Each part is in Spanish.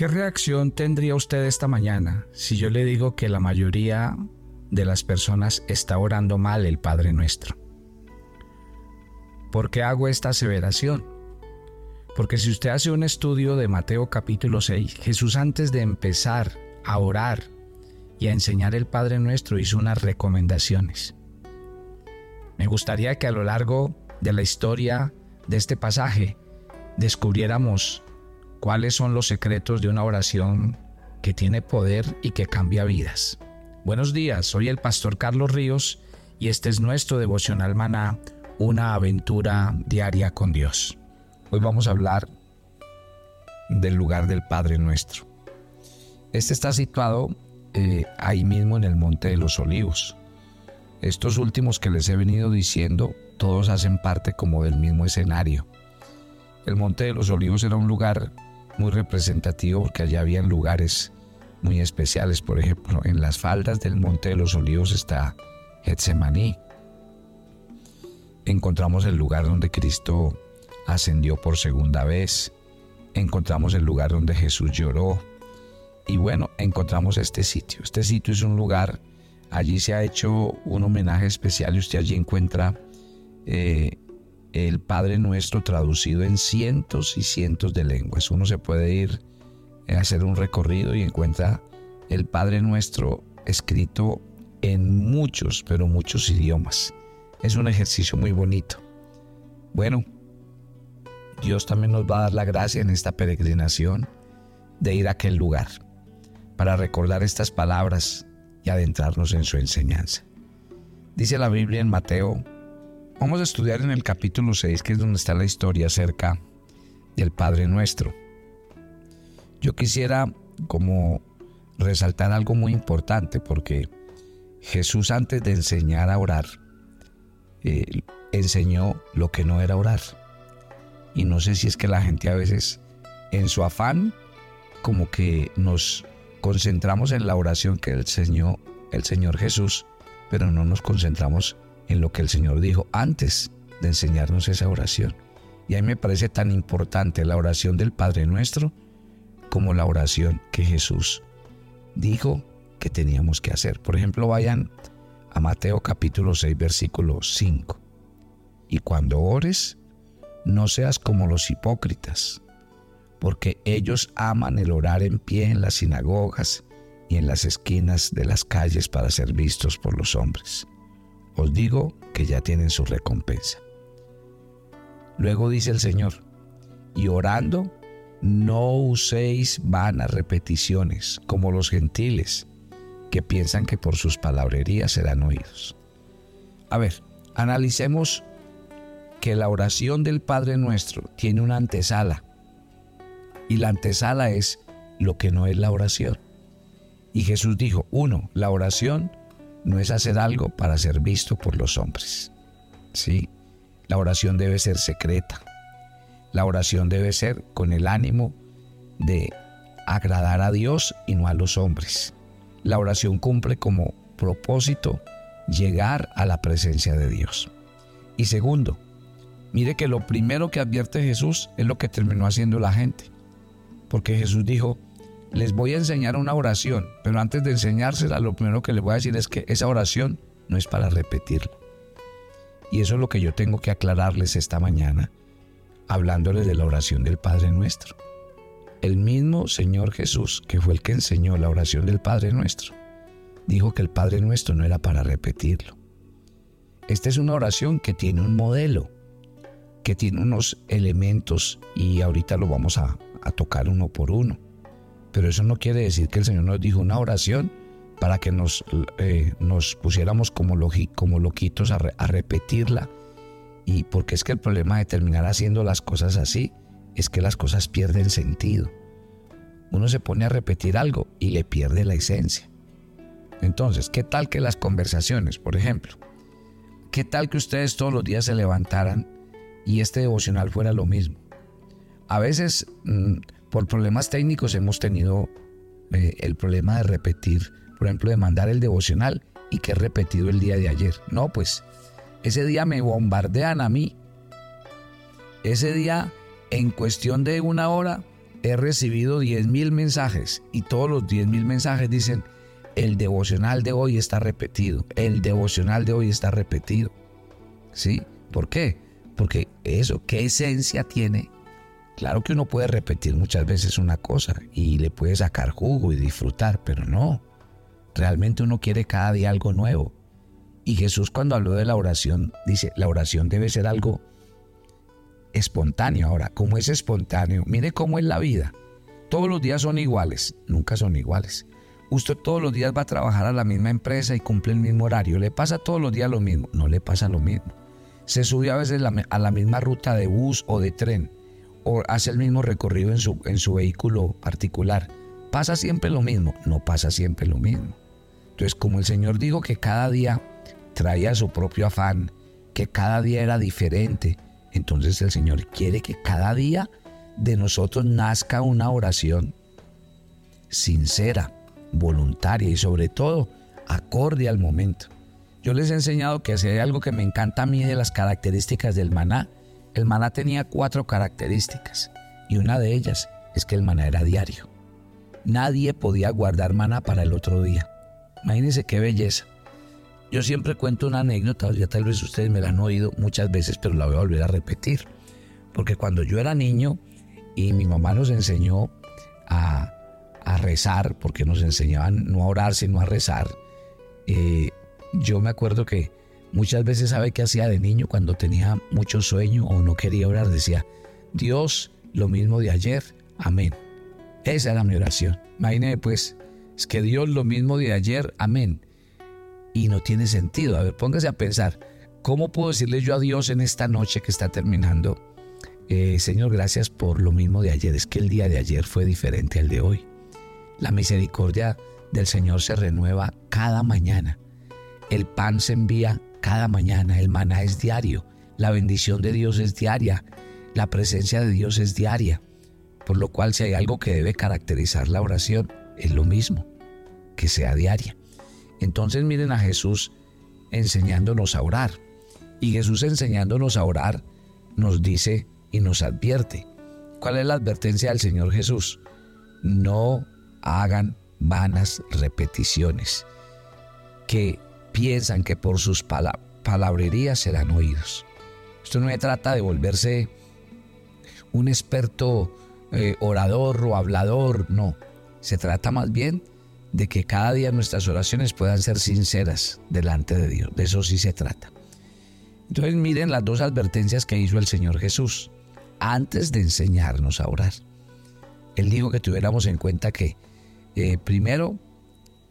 ¿Qué reacción tendría usted esta mañana si yo le digo que la mayoría de las personas está orando mal el Padre Nuestro? ¿Por qué hago esta aseveración? Porque si usted hace un estudio de Mateo capítulo 6, Jesús antes de empezar a orar y a enseñar el Padre Nuestro hizo unas recomendaciones. Me gustaría que a lo largo de la historia de este pasaje descubriéramos cuáles son los secretos de una oración que tiene poder y que cambia vidas. Buenos días, soy el pastor Carlos Ríos y este es nuestro devocional maná, una aventura diaria con Dios. Hoy vamos a hablar del lugar del Padre nuestro. Este está situado eh, ahí mismo en el Monte de los Olivos. Estos últimos que les he venido diciendo, todos hacen parte como del mismo escenario. El Monte de los Olivos era un lugar muy representativo porque allá habían lugares muy especiales. Por ejemplo, en las faldas del Monte de los Olivos está Getsemaní. Encontramos el lugar donde Cristo ascendió por segunda vez. Encontramos el lugar donde Jesús lloró. Y bueno, encontramos este sitio. Este sitio es un lugar, allí se ha hecho un homenaje especial y usted allí encuentra eh, el Padre Nuestro traducido en cientos y cientos de lenguas. Uno se puede ir a hacer un recorrido y encuentra el Padre Nuestro escrito en muchos, pero muchos idiomas. Es un ejercicio muy bonito. Bueno, Dios también nos va a dar la gracia en esta peregrinación de ir a aquel lugar para recordar estas palabras y adentrarnos en su enseñanza. Dice la Biblia en Mateo Vamos a estudiar en el capítulo 6, que es donde está la historia acerca del Padre Nuestro. Yo quisiera como resaltar algo muy importante porque Jesús antes de enseñar a orar, eh, enseñó lo que no era orar. Y no sé si es que la gente a veces en su afán como que nos concentramos en la oración que enseñó el Señor Jesús, pero no nos concentramos en lo que el Señor dijo antes de enseñarnos esa oración. Y a mí me parece tan importante la oración del Padre Nuestro como la oración que Jesús dijo que teníamos que hacer. Por ejemplo, vayan a Mateo capítulo 6, versículo 5. Y cuando ores, no seas como los hipócritas, porque ellos aman el orar en pie en las sinagogas y en las esquinas de las calles para ser vistos por los hombres os digo que ya tienen su recompensa. Luego dice el Señor, y orando, no uséis vanas repeticiones como los gentiles, que piensan que por sus palabrerías serán oídos. A ver, analicemos que la oración del Padre Nuestro tiene una antesala, y la antesala es lo que no es la oración. Y Jesús dijo, uno, la oración no es hacer algo para ser visto por los hombres. Sí, la oración debe ser secreta. La oración debe ser con el ánimo de agradar a Dios y no a los hombres. La oración cumple como propósito llegar a la presencia de Dios. Y segundo, mire que lo primero que advierte Jesús es lo que terminó haciendo la gente. Porque Jesús dijo, les voy a enseñar una oración, pero antes de enseñársela, lo primero que les voy a decir es que esa oración no es para repetirla. Y eso es lo que yo tengo que aclararles esta mañana, hablándoles de la oración del Padre Nuestro. El mismo Señor Jesús, que fue el que enseñó la oración del Padre Nuestro, dijo que el Padre Nuestro no era para repetirlo. Esta es una oración que tiene un modelo, que tiene unos elementos y ahorita lo vamos a, a tocar uno por uno. Pero eso no quiere decir que el Señor nos dijo una oración para que nos, eh, nos pusiéramos como, como loquitos a, repetirla. Y porque es que el problema de terminar haciendo las cosas así es que las cosas pierden sentido. Uno se pone a repetir algo y le pierde la esencia. Entonces, ¿qué tal que las conversaciones, por ejemplo? ¿Qué tal que ustedes todos los días se levantaran y este devocional fuera lo mismo? A veces mm, por problemas técnicos hemos tenido eh, el problema de repetir, por ejemplo, de mandar el devocional y que he repetido el día de ayer. No, pues ese día me bombardean a mí. Ese día, en cuestión de una hora, he recibido 10.000 mensajes y todos los 10.000 mensajes dicen, el devocional de hoy está repetido, el devocional de hoy está repetido. ¿Sí? ¿Por qué? Porque eso, ¿qué esencia tiene? Claro que uno puede repetir muchas veces una cosa y le puede sacar jugo y disfrutar, pero no. Realmente uno quiere cada día algo nuevo. Y Jesús cuando habló de la oración, dice, la oración debe ser algo espontáneo. Ahora, como es espontáneo, mire cómo es la vida. Todos los días son iguales, nunca son iguales. Usted todos los días va a trabajar a la misma empresa y cumple el mismo horario. ¿Le pasa todos los días lo mismo? No le pasa lo mismo. Se sube a veces a la misma ruta de bus o de tren o hace el mismo recorrido en su, en su vehículo particular. ¿Pasa siempre lo mismo? No pasa siempre lo mismo. Entonces, como el Señor dijo que cada día traía su propio afán, que cada día era diferente, entonces el Señor quiere que cada día de nosotros nazca una oración sincera, voluntaria y sobre todo acorde al momento. Yo les he enseñado que si hay algo que me encanta a mí de las características del maná, el maná tenía cuatro características y una de ellas es que el maná era diario. Nadie podía guardar maná para el otro día. Imagínense qué belleza. Yo siempre cuento una anécdota, ya tal vez ustedes me la han oído muchas veces, pero la voy a volver a repetir. Porque cuando yo era niño y mi mamá nos enseñó a, rezar, porque nos enseñaban no a orar, sino a rezar, eh, yo me acuerdo que muchas veces sabe qué hacía de niño cuando tenía mucho sueño o no quería orar, decía, Dios, lo mismo de ayer, amén. Esa era mi oración. Imagínese pues, es que Dios lo mismo de ayer, amén. Y no tiene sentido. A ver, póngase a pensar, ¿cómo puedo decirle yo a Dios en esta noche que está terminando? Eh, Señor, gracias por lo mismo de ayer. Es que el día de ayer fue diferente al de hoy. La misericordia del Señor se renueva cada mañana. El pan se envía cada mañana. El maná es diario. La bendición de Dios es diaria. La presencia de Dios es diaria. Por lo cual si hay algo que debe caracterizar la oración, es lo mismo que sea diaria. Entonces miren a Jesús enseñándonos a orar. Y Jesús enseñándonos a orar nos dice y nos advierte. ¿Cuál es la advertencia del Señor Jesús? No hagan vanas repeticiones que piensan que por sus palabrerías serán oídos. Esto no se trata de volverse un experto eh, orador o hablador, no. Se trata más bien de que cada día nuestras oraciones puedan ser sinceras delante de Dios. De eso sí se trata. Entonces miren las dos advertencias que hizo el Señor Jesús antes de enseñarnos a orar. Él dijo que tuviéramos en cuenta que eh, primero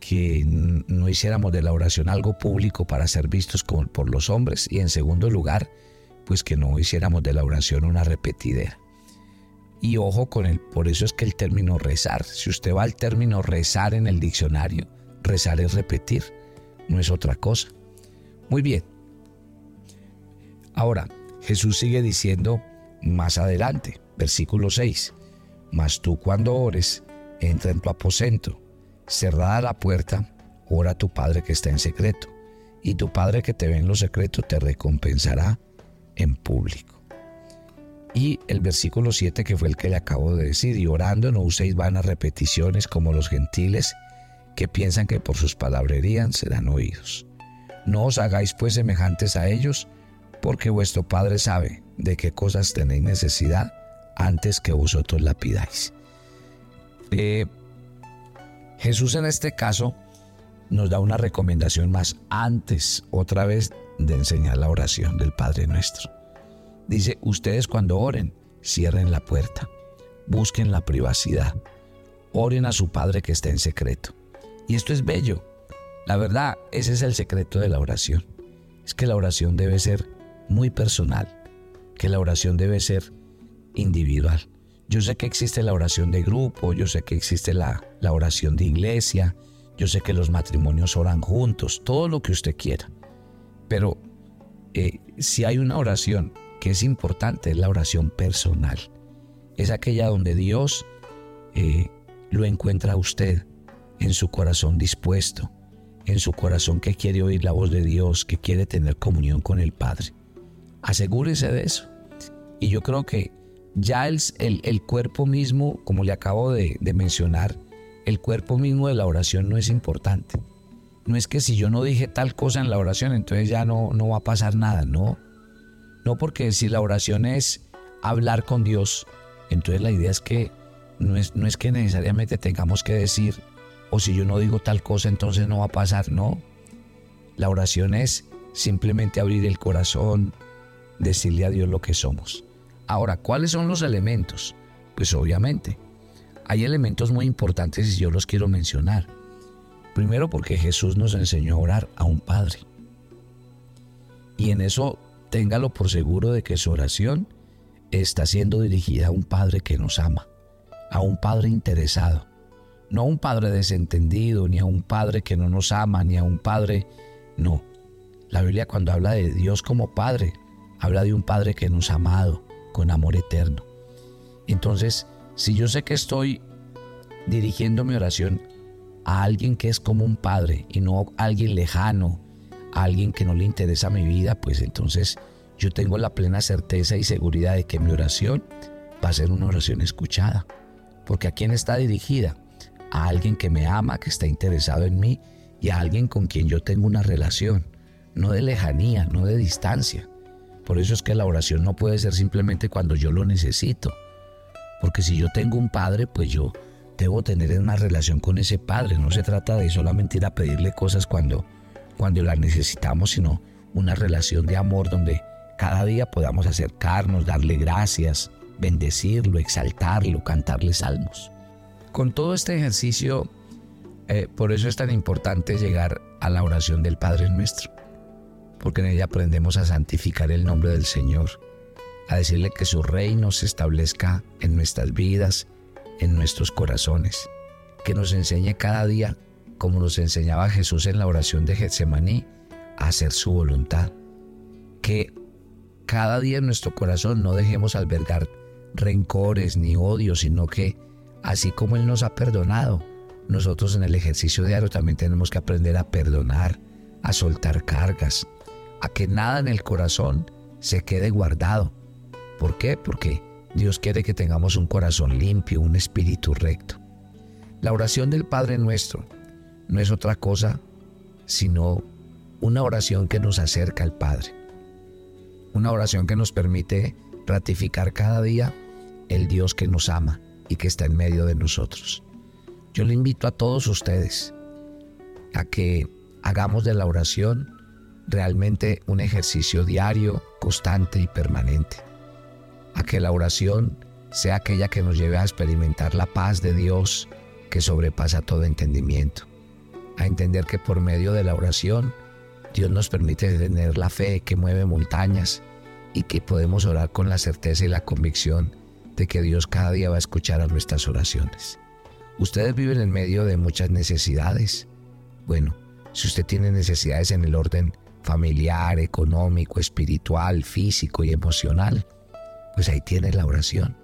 que no hiciéramos de la oración algo público para ser vistos por los hombres y en segundo lugar pues que no hiciéramos de la oración una repetidera. Y ojo con él, por eso es que el término rezar, si usted va al término rezar en el diccionario, rezar es repetir, no es otra cosa. Muy bien. Ahora, Jesús sigue diciendo más adelante, versículo 6, mas tú cuando ores, entra en tu aposento, cerrada la puerta, ora tu Padre que está en secreto, y tu Padre que te ve en lo secreto te recompensará en público. Y el versículo 7 que fue el que le acabo de decir, y orando no uséis vanas repeticiones como los gentiles que piensan que por sus palabrerías serán oídos. No os hagáis pues semejantes a ellos, porque vuestro Padre sabe de qué cosas tenéis necesidad antes que vosotros la pidáis. Eh, Jesús en este caso nos da una recomendación más antes, otra vez, de enseñar la oración del Padre nuestro. Dice, ustedes cuando oren, cierren la puerta, busquen la privacidad, oren a su Padre que está en secreto. Y esto es bello. La verdad, ese es el secreto de la oración. Es que la oración debe ser muy personal, que la oración debe ser individual. Yo sé que existe la oración de grupo, yo sé que existe la, la oración de iglesia, yo sé que los matrimonios oran juntos, todo lo que usted quiera. Pero eh, si hay una oración que es importante, es la oración personal. Es aquella donde Dios eh, lo encuentra a usted en su corazón dispuesto, en su corazón que quiere oír la voz de Dios, que quiere tener comunión con el Padre. Asegúrese de eso. Y yo creo que ya el, el, cuerpo mismo, como le acabo de, de mencionar, el cuerpo mismo de la oración no es importante. No es que si yo no dije tal cosa en la oración, entonces ya no, no va a pasar nada, no. No porque si la oración es hablar con Dios, entonces la idea es que no es, no es que necesariamente tengamos que decir, o si yo no digo tal cosa, entonces no va a pasar, no. La oración es simplemente abrir el corazón, decirle a Dios lo que somos. Ahora, ¿cuáles son los elementos? Pues obviamente, hay elementos muy importantes y yo los quiero mencionar. Primero porque Jesús nos enseñó a orar a un Padre. Y en eso téngalo por seguro de que su oración está siendo dirigida a un Padre que nos ama, a un Padre interesado, no a un Padre desentendido, ni a un Padre que no nos ama, ni a un Padre... No. La Biblia cuando habla de Dios como Padre, habla de un Padre que nos ha amado con amor eterno. Entonces, si yo sé que estoy dirigiendo mi oración a alguien que es como un padre y no a alguien lejano, a alguien que no le interesa mi vida, pues entonces yo tengo la plena certeza y seguridad de que mi oración va a ser una oración escuchada. Porque a quién está dirigida? A alguien que me ama, que está interesado en mí y a alguien con quien yo tengo una relación, no de lejanía, no de distancia. Por eso es que la oración no puede ser simplemente cuando yo lo necesito. Porque si yo tengo un padre, pues yo debo tener una relación con ese padre. No se trata de solamente ir a pedirle cosas cuando, cuando las necesitamos, sino una relación de amor donde cada día podamos acercarnos, darle gracias, bendecirlo, exaltarlo, cantarle salmos. Con todo este ejercicio, eh, por eso es tan importante llegar a la oración del Padre Nuestro, porque en ella aprendemos a santificar el nombre del Señor, a decirle que su reino se establezca en nuestras vidas, en nuestros corazones, que nos enseñe cada día, como nos enseñaba Jesús en la oración de Getsemaní, a hacer su voluntad, que cada día en nuestro corazón no dejemos albergar rencores ni odios, sino que así como Él nos ha perdonado, nosotros en el ejercicio diario también tenemos que aprender a perdonar, a soltar cargas, a que nada en el corazón se quede guardado. ¿Por qué? Porque Dios quiere que tengamos un corazón limpio, un espíritu recto. La oración del Padre nuestro no es otra cosa sino una oración que nos acerca al Padre una oración que nos permite ratificar cada día el Dios que nos ama y que está en medio de nosotros. Yo le invito a todos ustedes a que hagamos de la oración realmente un ejercicio diario, constante y permanente. A que la oración sea aquella que nos lleve a experimentar la paz de Dios que sobrepasa todo entendimiento. A entender que por medio de la oración Dios nos permite tener la fe que mueve montañas y que podemos orar con la certeza y la convicción de que Dios cada día va a escuchar a nuestras oraciones. Ustedes viven en medio de muchas necesidades. Bueno, si usted tiene necesidades en el orden familiar, económico, espiritual, físico y emocional, pues ahí tiene la oración.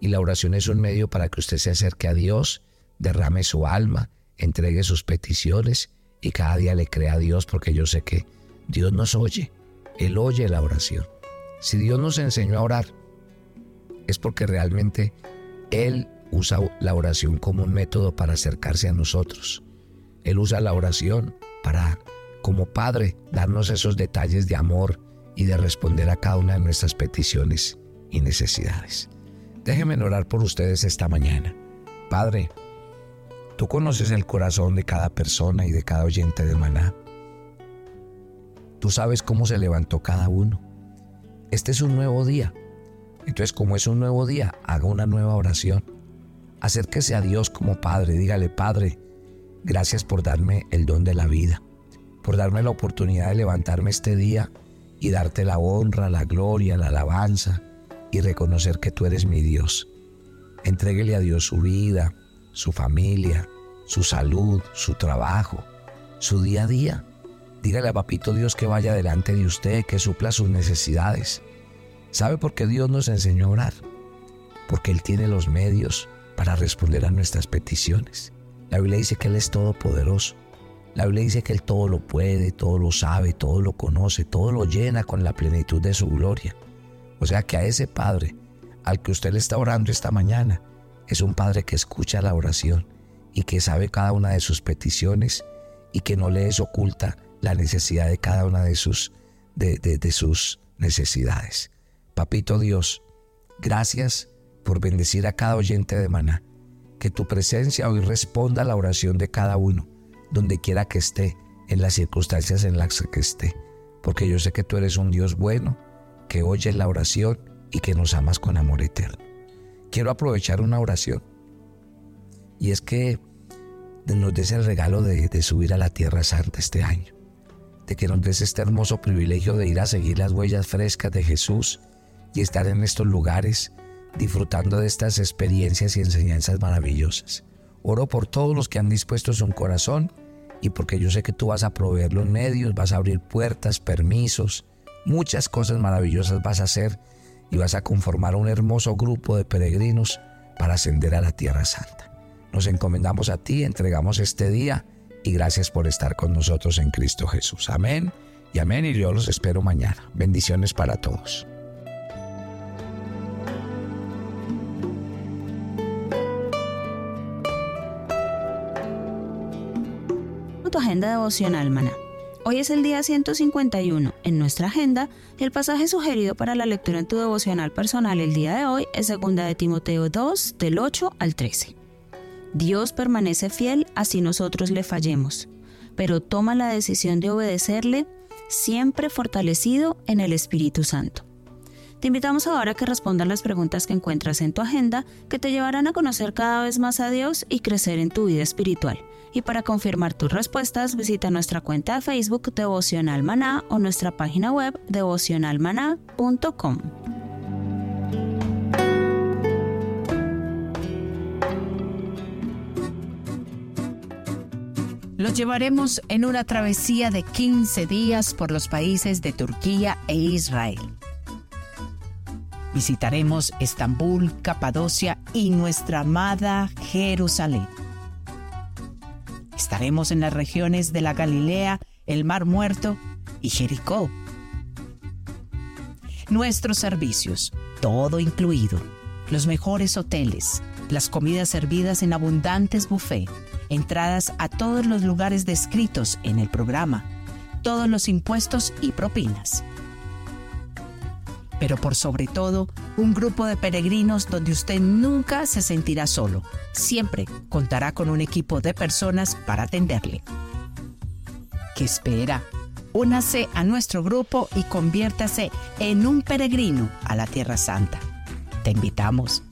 Y la oración es un medio para que usted se acerque a Dios, derrame su alma, entregue sus peticiones y cada día le crea a Dios porque yo sé que Dios nos oye, Él oye la oración. Si Dios nos enseñó a orar, es porque realmente Él usa la oración como un método para acercarse a nosotros. Él usa la oración para, como Padre, darnos esos detalles de amor y de responder a cada una de nuestras peticiones y necesidades. Déjenme orar por ustedes esta mañana. Padre, Tú conoces el corazón de cada persona y de cada oyente de maná. Tú sabes cómo se levantó cada uno. Este es un nuevo día. Entonces, como es un nuevo día, haga una nueva oración. Acérquese a Dios como Padre. Dígale, Padre, gracias por darme el don de la vida, por darme la oportunidad de levantarme este día y darte la honra, la gloria, la alabanza y reconocer que tú eres mi Dios. Entréguele a Dios su vida, su familia, su salud, su trabajo, su día a día. Dígale a Papito Dios que vaya delante de usted, que supla sus necesidades. ¿Sabe por qué Dios nos enseñó a orar? Porque Él tiene los medios para responder a nuestras peticiones. La Biblia dice que Él es todopoderoso. La Biblia dice que Él todo lo puede, todo lo sabe, todo lo conoce, todo lo llena con la plenitud de su gloria. O sea que a ese Padre, al que usted le está orando esta mañana es un Padre que escucha la oración y que sabe cada una de sus peticiones y que no le es oculta la necesidad de cada una de sus, de, de sus necesidades. Papito Dios, gracias por bendecir a cada oyente de maná. Que tu presencia hoy responda a la oración de cada uno, donde quiera que esté, en las circunstancias en las que esté. Porque yo sé que tú eres un Dios bueno, que oyes la oración y que nos amas con amor eterno. Quiero aprovechar una oración. Y es que nos des el regalo de, subir a la Tierra Santa este año. De que nos des este hermoso privilegio de ir a seguir las huellas frescas de Jesús y estar en estos lugares disfrutando de estas experiencias y enseñanzas maravillosas. Oro por todos los que han dispuesto su corazón y porque yo sé que tú vas a proveer los medios, vas a abrir puertas, permisos, muchas cosas maravillosas vas a hacer y vas a conformar un hermoso grupo de peregrinos para ascender a la Tierra Santa. Nos encomendamos a ti, entregamos este día y gracias por estar con nosotros en Cristo Jesús. Amén y amén y yo los espero mañana. Bendiciones para todos. Tu agenda devocional, maná. Hoy es el día 151. En nuestra agenda, el pasaje sugerido para la lectura en tu devocional personal el día de hoy es 2 de Timoteo 2, del 8 al 13. Dios permanece fiel así nosotros le fallemos, pero toma la decisión de obedecerle siempre fortalecido en el Espíritu Santo. Te invitamos ahora a que respondas las preguntas que encuentras en tu agenda que te llevarán a conocer cada vez más a Dios y crecer en tu vida espiritual. Y para confirmar tus respuestas, visita nuestra cuenta de Facebook Devocional o nuestra página web devocionalmaná.com. Los llevaremos en una travesía de 15 días por los países de Turquía e Israel. Visitaremos Estambul, Capadocia y nuestra amada Jerusalén. Estaremos en las regiones de la Galilea, el Mar Muerto y Jericó. Nuestros servicios, todo incluido, los mejores hoteles, las comidas servidas en abundantes buffet, entradas a todos los lugares descritos en el programa, todos los impuestos y propinas pero por sobre todo, un grupo de peregrinos donde usted nunca se sentirá solo. Siempre contará con un equipo de personas para atenderle. ¿Qué espera? Únase a nuestro grupo y conviértase en un peregrino a la Tierra Santa. Te invitamos.